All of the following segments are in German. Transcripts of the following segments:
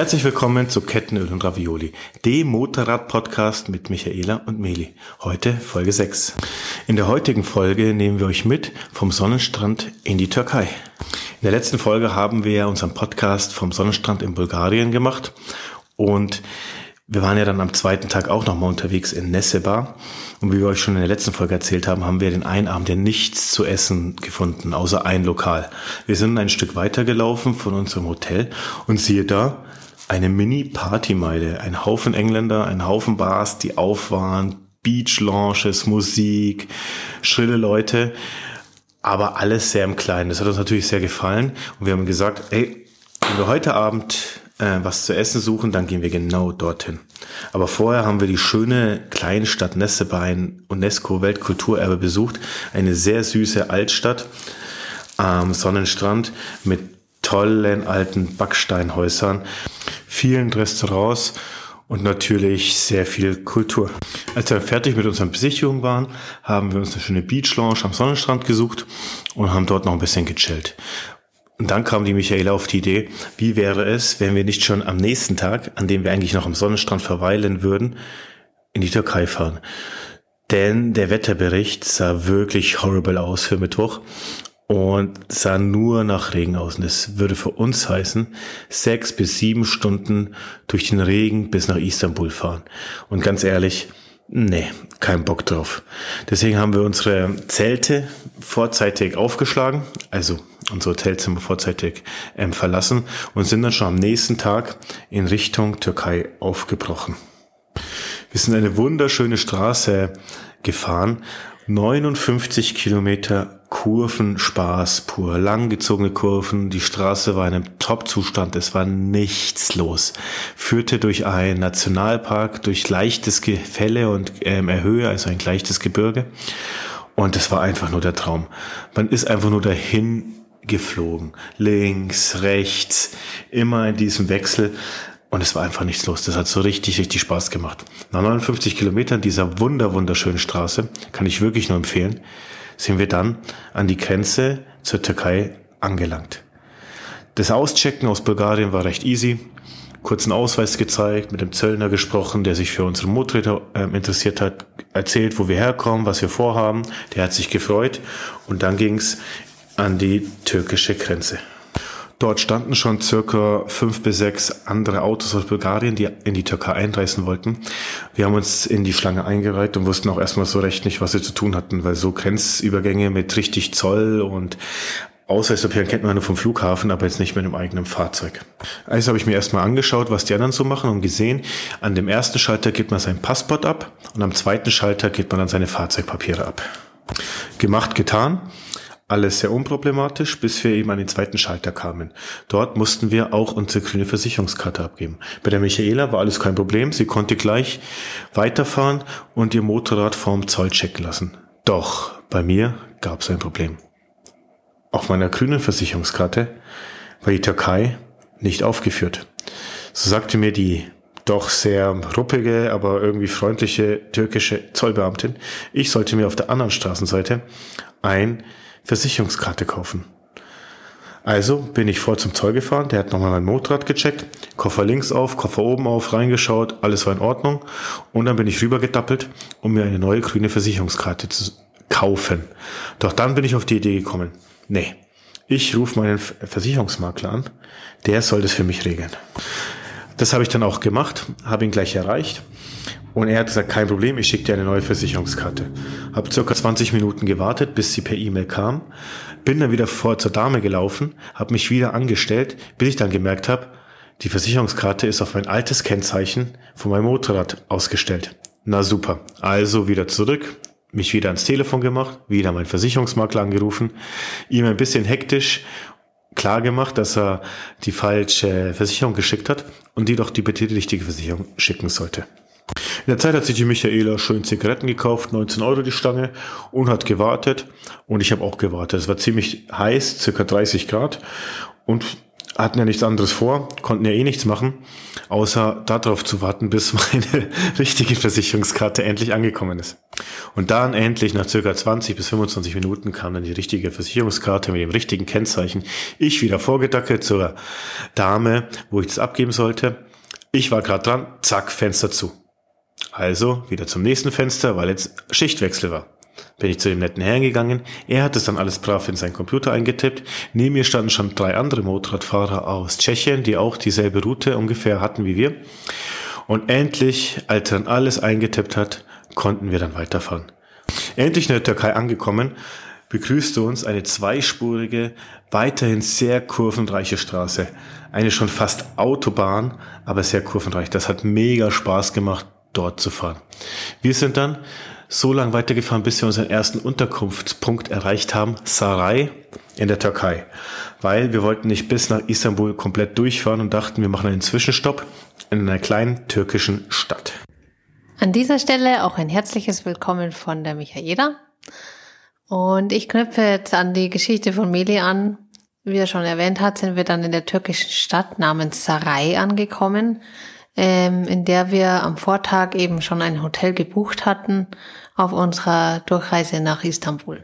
Herzlich willkommen zu Kettenöl und Ravioli, dem Motorrad-Podcast mit Michaela und Meli. Heute Folge 6. In der heutigen Folge nehmen wir euch mit vom Sonnenstrand in die Türkei. In der letzten Folge haben wir unseren Podcast vom Sonnenstrand in Bulgarien gemacht und wir waren ja dann am zweiten Tag auch nochmal unterwegs in Nessebar. Und wie wir euch schon in der letzten Folge erzählt haben, haben wir den einen Abend ja nichts zu essen gefunden, außer ein Lokal. Wir sind ein Stück weiter gelaufen von unserem Hotel und siehe da, eine Mini-Partymeile. Ein Haufen Engländer, ein Haufen Bars, die auf waren, Beach-Launches, Musik, schrille Leute, aber alles sehr im Kleinen. Das hat uns natürlich sehr gefallen und wir haben gesagt, ey, wenn wir heute Abend äh, was zu essen suchen, dann gehen wir genau dorthin. Aber vorher haben wir die schöne Kleinstadt Nessebein UNESCO-Weltkulturerbe besucht. Eine sehr süße Altstadt am Sonnenstrand mit tollen alten Backsteinhäusern vielen Restaurants und natürlich sehr viel Kultur. Als wir fertig mit unserer Besichtigung waren, haben wir uns eine schöne Beach Lounge am Sonnenstrand gesucht und haben dort noch ein bisschen gechillt. Und dann kam die Michaela auf die Idee, wie wäre es, wenn wir nicht schon am nächsten Tag, an dem wir eigentlich noch am Sonnenstrand verweilen würden, in die Türkei fahren. Denn der Wetterbericht sah wirklich horrible aus für Mittwoch und sah nur nach Regen aus. Und das würde für uns heißen, sechs bis sieben Stunden durch den Regen bis nach Istanbul fahren. Und ganz ehrlich, nee, kein Bock drauf. Deswegen haben wir unsere Zelte vorzeitig aufgeschlagen, also unsere Hotelzimmer vorzeitig ähm, verlassen und sind dann schon am nächsten Tag in Richtung Türkei aufgebrochen. Wir sind eine wunderschöne Straße gefahren, 59 Kilometer Kurvenspaß pur, langgezogene Kurven, die Straße war in einem Top-Zustand, es war nichts los. Führte durch einen Nationalpark, durch leichtes Gefälle und ähm, Erhöhe, also ein leichtes Gebirge. Und es war einfach nur der Traum. Man ist einfach nur dahin geflogen. Links, rechts, immer in diesem Wechsel. Und es war einfach nichts los. Das hat so richtig, richtig Spaß gemacht. Nach 59 Kilometern dieser wunder, wunderschönen Straße kann ich wirklich nur empfehlen sind wir dann an die Grenze zur Türkei angelangt. Das Auschecken aus Bulgarien war recht easy. Kurzen Ausweis gezeigt, mit dem Zöllner gesprochen, der sich für unsere Motorräder äh, interessiert hat, erzählt, wo wir herkommen, was wir vorhaben. Der hat sich gefreut und dann ging's an die türkische Grenze. Dort standen schon circa fünf bis sechs andere Autos aus Bulgarien, die in die Türkei einreisen wollten. Wir haben uns in die Schlange eingereiht und wussten auch erstmal so recht nicht, was wir zu tun hatten, weil so Grenzübergänge mit richtig Zoll und Ausweispapieren kennt man nur vom Flughafen, aber jetzt nicht mit einem eigenen Fahrzeug. Also habe ich mir erstmal angeschaut, was die anderen so machen und gesehen, an dem ersten Schalter gibt man sein Passport ab und am zweiten Schalter gibt man dann seine Fahrzeugpapiere ab. Gemacht, getan. Alles sehr unproblematisch, bis wir eben an den zweiten Schalter kamen. Dort mussten wir auch unsere grüne Versicherungskarte abgeben. Bei der Michaela war alles kein Problem. Sie konnte gleich weiterfahren und ihr Motorrad vorm Zoll checken lassen. Doch bei mir gab es ein Problem. Auf meiner grünen Versicherungskarte war die Türkei nicht aufgeführt. So sagte mir die doch sehr ruppige, aber irgendwie freundliche türkische Zollbeamtin, ich sollte mir auf der anderen Straßenseite ein Versicherungskarte kaufen. Also bin ich vor zum Zoll gefahren, der hat nochmal mein Motorrad gecheckt, Koffer links auf, Koffer oben auf, reingeschaut, alles war in Ordnung und dann bin ich rübergedappelt, um mir eine neue grüne Versicherungskarte zu kaufen. Doch dann bin ich auf die Idee gekommen, nee, ich rufe meinen Versicherungsmakler an, der soll das für mich regeln. Das habe ich dann auch gemacht, habe ihn gleich erreicht und er hat gesagt, kein Problem, ich schicke dir eine neue Versicherungskarte. Habe circa 20 Minuten gewartet, bis sie per E-Mail kam. Bin dann wieder vor zur Dame gelaufen, habe mich wieder angestellt, bis ich dann gemerkt habe, die Versicherungskarte ist auf mein altes Kennzeichen von meinem Motorrad ausgestellt. Na super. Also wieder zurück, mich wieder ans Telefon gemacht, wieder meinen Versicherungsmakler angerufen, ihm ein bisschen hektisch klar gemacht, dass er die falsche Versicherung geschickt hat und die doch die bitte richtige Versicherung schicken sollte. In der Zeit hat sich die Michaela schön Zigaretten gekauft, 19 Euro die Stange und hat gewartet. Und ich habe auch gewartet. Es war ziemlich heiß, circa 30 Grad. Und hatten ja nichts anderes vor, konnten ja eh nichts machen, außer darauf zu warten, bis meine richtige Versicherungskarte endlich angekommen ist. Und dann endlich nach circa 20 bis 25 Minuten kam dann die richtige Versicherungskarte mit dem richtigen Kennzeichen. Ich wieder vorgedackelt zur Dame, wo ich das abgeben sollte. Ich war gerade dran, zack, Fenster zu. Also wieder zum nächsten Fenster, weil jetzt Schichtwechsel war. Bin ich zu dem netten Herrn gegangen. Er hat es dann alles brav in seinen Computer eingetippt. Neben mir standen schon drei andere Motorradfahrer aus Tschechien, die auch dieselbe Route ungefähr hatten wie wir. Und endlich, als er dann alles eingetippt hat, konnten wir dann weiterfahren. Endlich in der Türkei angekommen, begrüßte uns eine zweispurige, weiterhin sehr kurvenreiche Straße. Eine schon fast Autobahn, aber sehr kurvenreich. Das hat mega Spaß gemacht, dort zu fahren. Wir sind dann so lang weitergefahren, bis wir unseren ersten Unterkunftspunkt erreicht haben, Saray in der Türkei. Weil wir wollten nicht bis nach Istanbul komplett durchfahren und dachten, wir machen einen Zwischenstopp in einer kleinen türkischen Stadt. An dieser Stelle auch ein herzliches Willkommen von der Michaela. Und ich knüpfe jetzt an die Geschichte von Meli an. Wie er schon erwähnt hat, sind wir dann in der türkischen Stadt namens Saray angekommen ähm, in der wir am Vortag eben schon ein Hotel gebucht hatten auf unserer Durchreise nach Istanbul.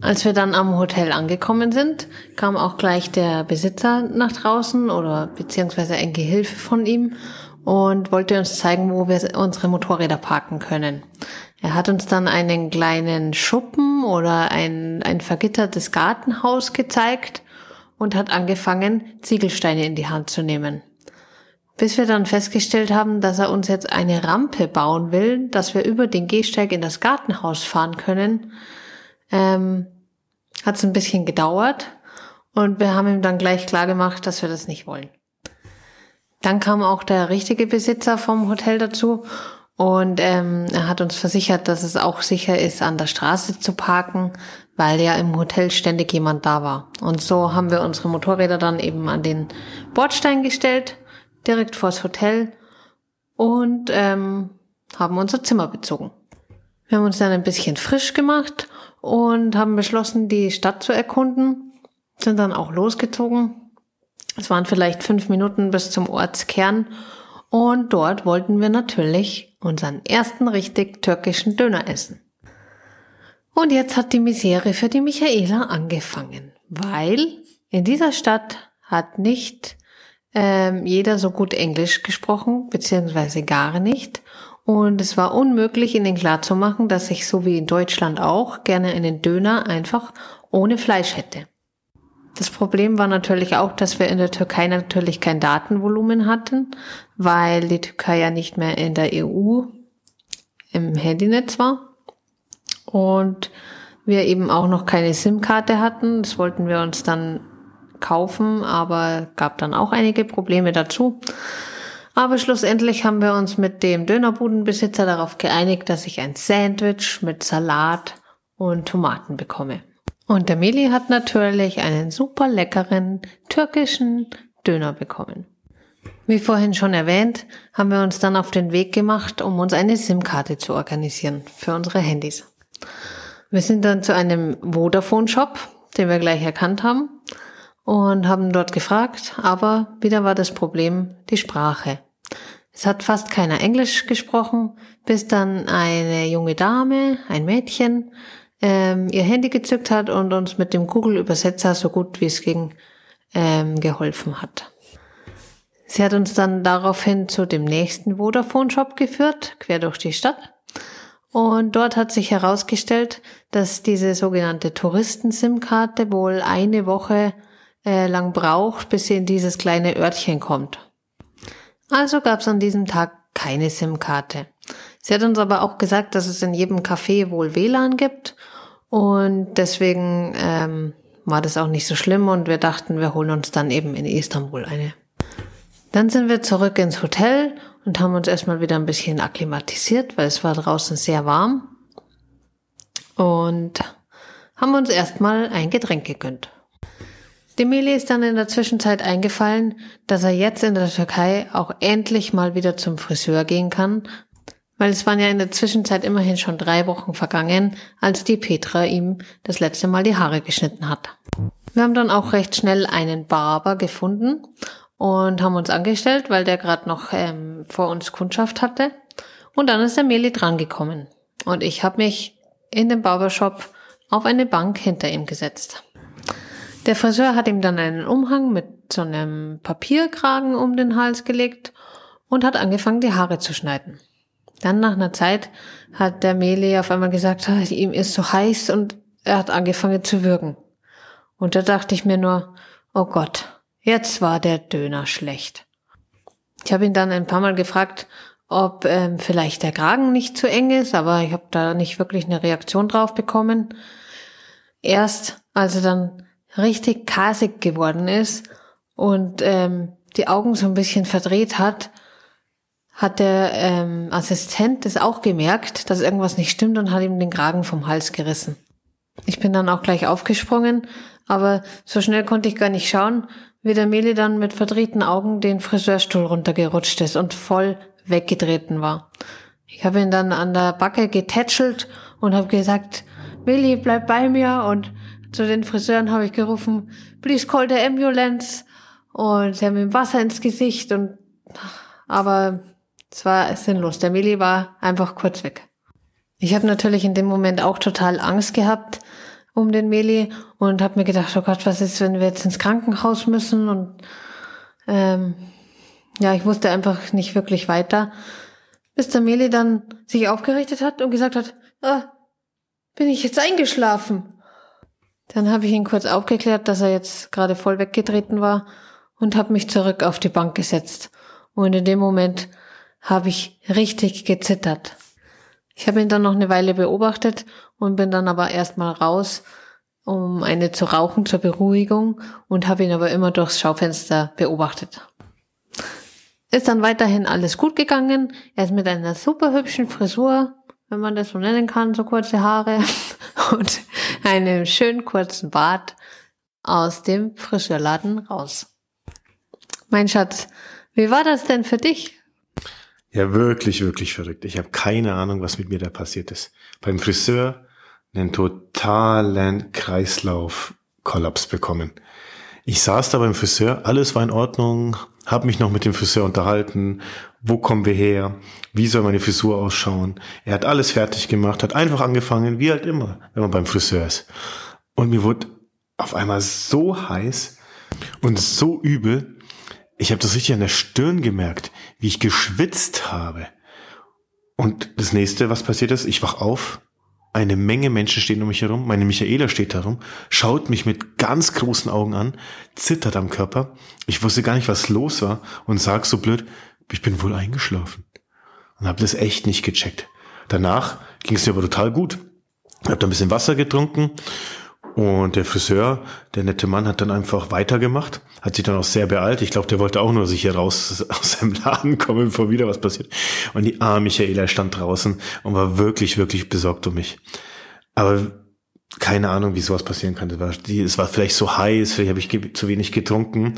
Als wir dann am Hotel angekommen sind, kam auch gleich der Besitzer nach draußen oder beziehungsweise ein Gehilfe von ihm und wollte uns zeigen, wo wir unsere Motorräder parken können. Er hat uns dann einen kleinen Schuppen oder ein, ein vergittertes Gartenhaus gezeigt und hat angefangen, Ziegelsteine in die Hand zu nehmen. Bis wir dann festgestellt haben, dass er uns jetzt eine Rampe bauen will, dass wir über den Gehsteig in das Gartenhaus fahren können, ähm, hat es ein bisschen gedauert und wir haben ihm dann gleich klar gemacht, dass wir das nicht wollen. Dann kam auch der richtige Besitzer vom Hotel dazu und ähm, er hat uns versichert, dass es auch sicher ist, an der Straße zu parken, weil ja im Hotel ständig jemand da war. Und so haben wir unsere Motorräder dann eben an den Bordstein gestellt direkt vors Hotel und ähm, haben unser Zimmer bezogen. Wir haben uns dann ein bisschen frisch gemacht und haben beschlossen, die Stadt zu erkunden, sind dann auch losgezogen. Es waren vielleicht fünf Minuten bis zum Ortskern und dort wollten wir natürlich unseren ersten richtig türkischen Döner essen. Und jetzt hat die Misere für die Michaela angefangen, weil in dieser Stadt hat nicht ähm, jeder so gut Englisch gesprochen, beziehungsweise gar nicht. Und es war unmöglich, ihnen klarzumachen, dass ich so wie in Deutschland auch gerne einen Döner einfach ohne Fleisch hätte. Das Problem war natürlich auch, dass wir in der Türkei natürlich kein Datenvolumen hatten, weil die Türkei ja nicht mehr in der EU im Handynetz war. Und wir eben auch noch keine SIM-Karte hatten. Das wollten wir uns dann kaufen, aber gab dann auch einige Probleme dazu. Aber schlussendlich haben wir uns mit dem Dönerbudenbesitzer darauf geeinigt, dass ich ein Sandwich mit Salat und Tomaten bekomme. Und der Meli hat natürlich einen super leckeren türkischen Döner bekommen. Wie vorhin schon erwähnt, haben wir uns dann auf den Weg gemacht, um uns eine SIM-Karte zu organisieren für unsere Handys. Wir sind dann zu einem Vodafone-Shop, den wir gleich erkannt haben, und haben dort gefragt, aber wieder war das Problem die Sprache. Es hat fast keiner Englisch gesprochen, bis dann eine junge Dame, ein Mädchen, ähm, ihr Handy gezückt hat und uns mit dem Google-Übersetzer so gut wie es ging ähm, geholfen hat. Sie hat uns dann daraufhin zu dem nächsten Vodafone-Shop geführt, quer durch die Stadt. Und dort hat sich herausgestellt, dass diese sogenannte Touristen-SIM-Karte wohl eine Woche äh, lang braucht, bis sie in dieses kleine Örtchen kommt. Also gab es an diesem Tag keine SIM-Karte. Sie hat uns aber auch gesagt, dass es in jedem Café wohl WLAN gibt und deswegen ähm, war das auch nicht so schlimm und wir dachten, wir holen uns dann eben in Istanbul eine. Dann sind wir zurück ins Hotel und haben uns erstmal wieder ein bisschen akklimatisiert, weil es war draußen sehr warm und haben uns erstmal ein Getränk gegönnt. Demeli ist dann in der Zwischenzeit eingefallen, dass er jetzt in der Türkei auch endlich mal wieder zum Friseur gehen kann, weil es waren ja in der Zwischenzeit immerhin schon drei Wochen vergangen, als die Petra ihm das letzte Mal die Haare geschnitten hat. Wir haben dann auch recht schnell einen Barber gefunden und haben uns angestellt, weil der gerade noch ähm, vor uns Kundschaft hatte. Und dann ist der Meli drangekommen. Und ich habe mich in dem Barbershop auf eine Bank hinter ihm gesetzt. Der Friseur hat ihm dann einen Umhang mit so einem Papierkragen um den Hals gelegt und hat angefangen, die Haare zu schneiden. Dann nach einer Zeit hat der Meli auf einmal gesagt, ah, ihm ist so heiß und er hat angefangen zu würgen. Und da dachte ich mir nur, oh Gott, jetzt war der Döner schlecht. Ich habe ihn dann ein paar Mal gefragt, ob ähm, vielleicht der Kragen nicht zu eng ist, aber ich habe da nicht wirklich eine Reaktion drauf bekommen. Erst als er dann richtig kasig geworden ist und ähm, die Augen so ein bisschen verdreht hat, hat der ähm, Assistent das auch gemerkt, dass irgendwas nicht stimmt und hat ihm den Kragen vom Hals gerissen. Ich bin dann auch gleich aufgesprungen, aber so schnell konnte ich gar nicht schauen, wie der Meli dann mit verdrehten Augen den Friseurstuhl runtergerutscht ist und voll weggetreten war. Ich habe ihn dann an der Backe getätschelt und habe gesagt, Meli, bleib bei mir und zu den Friseuren habe ich gerufen, please call the ambulance und sie haben ihm Wasser ins Gesicht und aber es war sinnlos. Der Meli war einfach kurz weg. Ich habe natürlich in dem Moment auch total Angst gehabt um den Meli und habe mir gedacht, oh Gott, was ist, wenn wir jetzt ins Krankenhaus müssen? Und ähm, ja, ich wusste einfach nicht wirklich weiter, bis der Meli dann sich aufgerichtet hat und gesagt hat, ah, bin ich jetzt eingeschlafen? Dann habe ich ihn kurz aufgeklärt, dass er jetzt gerade voll weggetreten war und habe mich zurück auf die Bank gesetzt. Und in dem Moment habe ich richtig gezittert. Ich habe ihn dann noch eine Weile beobachtet und bin dann aber erstmal raus, um eine zu rauchen zur Beruhigung und habe ihn aber immer durchs Schaufenster beobachtet. Ist dann weiterhin alles gut gegangen. Er ist mit einer super hübschen Frisur, wenn man das so nennen kann, so kurze Haare und einem schönen kurzen Bart aus dem Friseurladen raus. Mein Schatz, wie war das denn für dich? Ja, wirklich, wirklich verrückt. Ich habe keine Ahnung, was mit mir da passiert ist. Beim Friseur einen totalen Kreislaufkollaps bekommen. Ich saß da beim Friseur, alles war in Ordnung, habe mich noch mit dem Friseur unterhalten, wo kommen wir her, wie soll meine Frisur ausschauen. Er hat alles fertig gemacht, hat einfach angefangen, wie halt immer, wenn man beim Friseur ist. Und mir wurde auf einmal so heiß und so übel, ich habe das richtig an der Stirn gemerkt, wie ich geschwitzt habe. Und das nächste, was passiert ist, ich wach auf, eine Menge Menschen stehen um mich herum, meine Michaela steht herum, schaut mich mit ganz großen Augen an, zittert am Körper. Ich wusste gar nicht, was los war und sag so blöd, ich bin wohl eingeschlafen. Und habe das echt nicht gecheckt. Danach ging es mir aber total gut. Ich habe da ein bisschen Wasser getrunken und der Friseur, der nette Mann, hat dann einfach weitergemacht, hat sich dann auch sehr beeilt. Ich glaube, der wollte auch nur sich hier raus aus seinem Laden kommen, bevor wieder was passiert. Und die arme Michaela stand draußen und war wirklich, wirklich besorgt um mich. Aber keine Ahnung, wie sowas passieren kann. Es war, es war vielleicht so heiß, vielleicht habe ich zu wenig getrunken.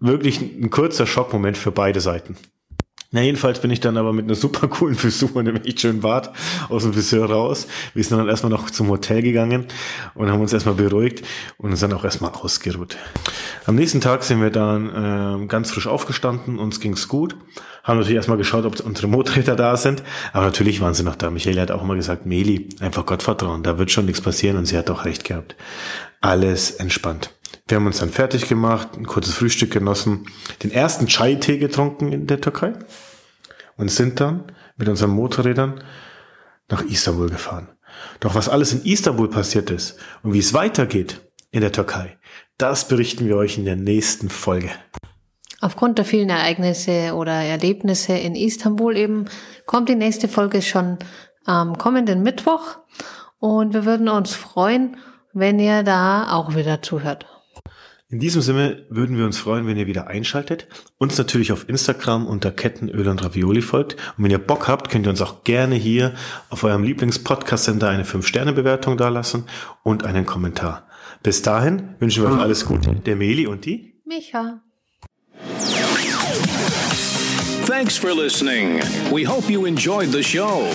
Wirklich ein kurzer Schockmoment für beide Seiten. Na, jedenfalls bin ich dann aber mit einer super coolen Frisur und einem echt schönen Bart aus dem Friseur raus. Wir sind dann erstmal noch zum Hotel gegangen und haben uns erstmal beruhigt und uns dann auch erstmal ausgeruht. Am nächsten Tag sind wir dann äh, ganz frisch aufgestanden, uns ging's gut. Haben natürlich erstmal geschaut, ob unsere Motorräder da sind, aber natürlich waren sie noch da. Michael hat auch immer gesagt, Meli, einfach Gott vertrauen, da wird schon nichts passieren und sie hat auch recht gehabt. Alles entspannt. Wir haben uns dann fertig gemacht, ein kurzes Frühstück genossen, den ersten Chai-Tee getrunken in der Türkei und sind dann mit unseren Motorrädern nach Istanbul gefahren. Doch was alles in Istanbul passiert ist und wie es weitergeht in der Türkei, das berichten wir euch in der nächsten Folge. Aufgrund der vielen Ereignisse oder Erlebnisse in Istanbul eben kommt die nächste Folge schon am kommenden Mittwoch und wir würden uns freuen, wenn ihr da auch wieder zuhört. In diesem Sinne würden wir uns freuen, wenn ihr wieder einschaltet, uns natürlich auf Instagram unter Kettenöl und Ravioli folgt. Und wenn ihr Bock habt, könnt ihr uns auch gerne hier auf eurem Lieblings-Podcast-Sender eine 5-Sterne-Bewertung dalassen und einen Kommentar. Bis dahin wünschen wir euch alles Gute. Der Meli und die Micha. Thanks for listening. We hope you enjoyed the show.